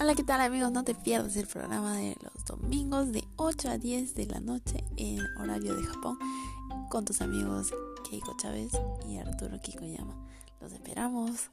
Hola, ¿qué tal amigos? No te pierdas el programa de los domingos de 8 a 10 de la noche en horario de Japón con tus amigos Keiko Chávez y Arturo Kikoyama. Los esperamos.